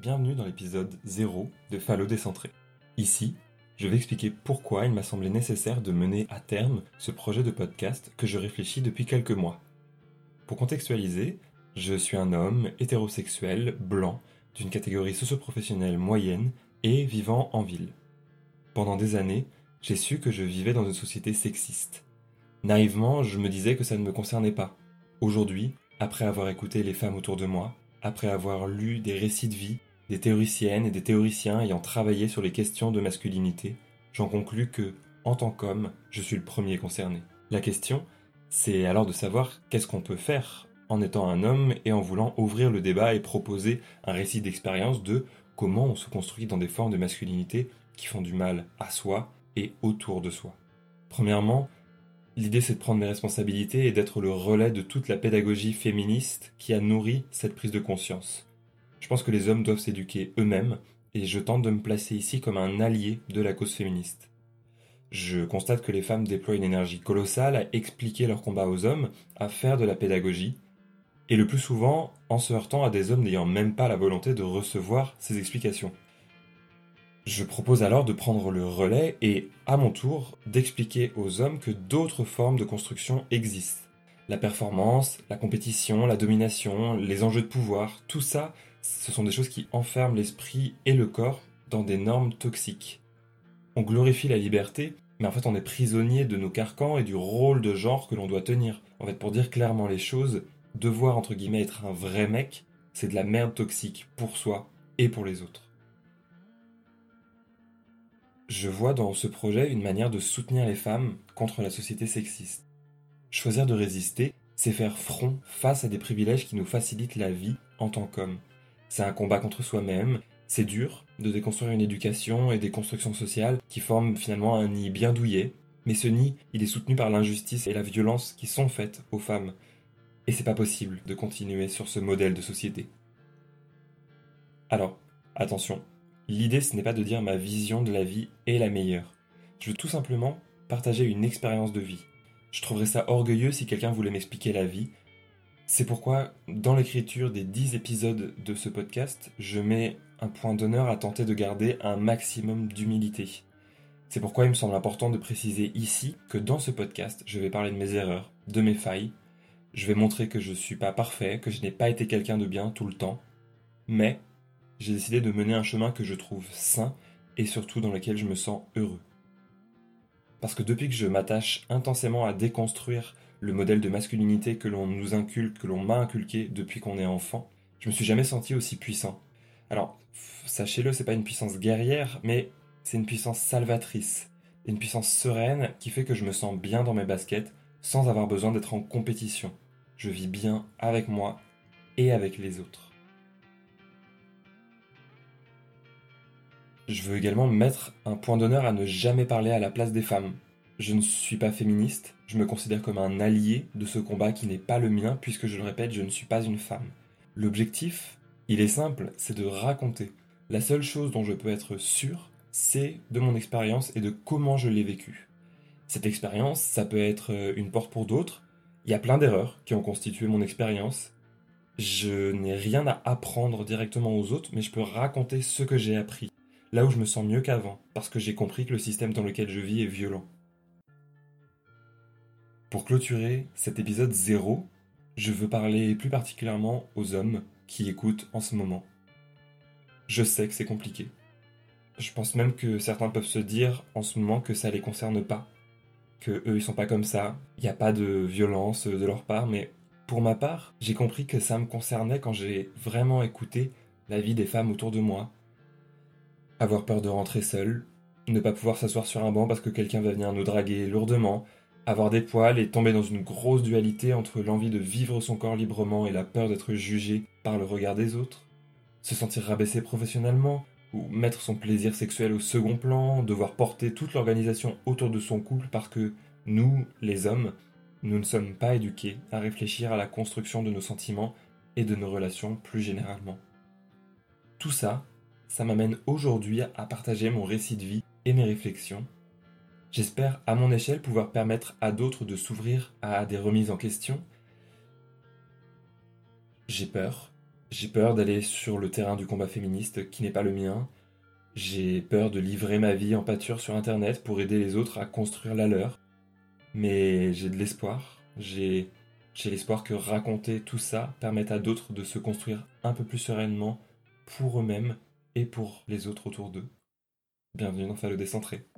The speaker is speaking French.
bienvenue dans l'épisode 0 de Fallo décentré. Ici, je vais expliquer pourquoi il m'a semblé nécessaire de mener à terme ce projet de podcast que je réfléchis depuis quelques mois. Pour contextualiser, je suis un homme hétérosexuel, blanc, d'une catégorie socioprofessionnelle moyenne et vivant en ville. Pendant des années, j'ai su que je vivais dans une société sexiste. Naïvement, je me disais que ça ne me concernait pas. Aujourd'hui, après avoir écouté les femmes autour de moi, après avoir lu des récits de vie, des théoriciennes et des théoriciens ayant travaillé sur les questions de masculinité, j'en conclus que, en tant qu'homme, je suis le premier concerné. La question, c'est alors de savoir qu'est-ce qu'on peut faire en étant un homme et en voulant ouvrir le débat et proposer un récit d'expérience de comment on se construit dans des formes de masculinité qui font du mal à soi et autour de soi. Premièrement, l'idée c'est de prendre mes responsabilités et d'être le relais de toute la pédagogie féministe qui a nourri cette prise de conscience. Je pense que les hommes doivent s'éduquer eux-mêmes et je tente de me placer ici comme un allié de la cause féministe. Je constate que les femmes déploient une énergie colossale à expliquer leur combat aux hommes, à faire de la pédagogie, et le plus souvent en se heurtant à des hommes n'ayant même pas la volonté de recevoir ces explications. Je propose alors de prendre le relais et, à mon tour, d'expliquer aux hommes que d'autres formes de construction existent. La performance, la compétition, la domination, les enjeux de pouvoir, tout ça, ce sont des choses qui enferment l'esprit et le corps dans des normes toxiques. On glorifie la liberté, mais en fait on est prisonnier de nos carcans et du rôle de genre que l'on doit tenir. En fait, pour dire clairement les choses, devoir entre guillemets être un vrai mec, c'est de la merde toxique pour soi et pour les autres. Je vois dans ce projet une manière de soutenir les femmes contre la société sexiste. Choisir de résister, c'est faire front face à des privilèges qui nous facilitent la vie en tant qu'hommes. C'est un combat contre soi-même, c'est dur de déconstruire une éducation et des constructions sociales qui forment finalement un nid bien douillet, mais ce nid, il est soutenu par l'injustice et la violence qui sont faites aux femmes. Et c'est pas possible de continuer sur ce modèle de société. Alors, attention, L'idée, ce n'est pas de dire ma vision de la vie est la meilleure. Je veux tout simplement partager une expérience de vie. Je trouverais ça orgueilleux si quelqu'un voulait m'expliquer la vie. C'est pourquoi, dans l'écriture des 10 épisodes de ce podcast, je mets un point d'honneur à tenter de garder un maximum d'humilité. C'est pourquoi il me semble important de préciser ici que dans ce podcast, je vais parler de mes erreurs, de mes failles. Je vais montrer que je ne suis pas parfait, que je n'ai pas été quelqu'un de bien tout le temps. Mais j'ai décidé de mener un chemin que je trouve sain et surtout dans lequel je me sens heureux. Parce que depuis que je m'attache intensément à déconstruire le modèle de masculinité que l'on nous inculque, que l'on m'a inculqué depuis qu'on est enfant, je me suis jamais senti aussi puissant. Alors, sachez-le, c'est pas une puissance guerrière, mais c'est une puissance salvatrice, une puissance sereine qui fait que je me sens bien dans mes baskets sans avoir besoin d'être en compétition. Je vis bien avec moi et avec les autres. Je veux également mettre un point d'honneur à ne jamais parler à la place des femmes. Je ne suis pas féministe, je me considère comme un allié de ce combat qui n'est pas le mien puisque je le répète, je ne suis pas une femme. L'objectif, il est simple, c'est de raconter. La seule chose dont je peux être sûr, c'est de mon expérience et de comment je l'ai vécue. Cette expérience, ça peut être une porte pour d'autres. Il y a plein d'erreurs qui ont constitué mon expérience. Je n'ai rien à apprendre directement aux autres, mais je peux raconter ce que j'ai appris là où je me sens mieux qu'avant, parce que j'ai compris que le système dans lequel je vis est violent. Pour clôturer cet épisode 0, je veux parler plus particulièrement aux hommes qui écoutent en ce moment. Je sais que c'est compliqué. Je pense même que certains peuvent se dire en ce moment que ça les concerne pas, que eux ils sont pas comme ça, il n'y a pas de violence de leur part, mais pour ma part, j'ai compris que ça me concernait quand j'ai vraiment écouté la vie des femmes autour de moi, avoir peur de rentrer seul, ne pas pouvoir s'asseoir sur un banc parce que quelqu'un va venir nous draguer lourdement, avoir des poils et tomber dans une grosse dualité entre l'envie de vivre son corps librement et la peur d'être jugé par le regard des autres, se sentir rabaissé professionnellement, ou mettre son plaisir sexuel au second plan, devoir porter toute l'organisation autour de son couple parce que nous, les hommes, nous ne sommes pas éduqués à réfléchir à la construction de nos sentiments et de nos relations plus généralement. Tout ça, ça m'amène aujourd'hui à partager mon récit de vie et mes réflexions. J'espère à mon échelle pouvoir permettre à d'autres de s'ouvrir à des remises en question. J'ai peur, J'ai peur d'aller sur le terrain du combat féministe qui n'est pas le mien. J'ai peur de livrer ma vie en pâture sur Internet pour aider les autres à construire la leur. Mais j'ai de l'espoir. J'ai, l'espoir que raconter tout ça permette à d'autres de se construire un peu plus sereinement pour eux-mêmes et pour les autres autour d'eux. Bienvenue dans Fallo Décentré.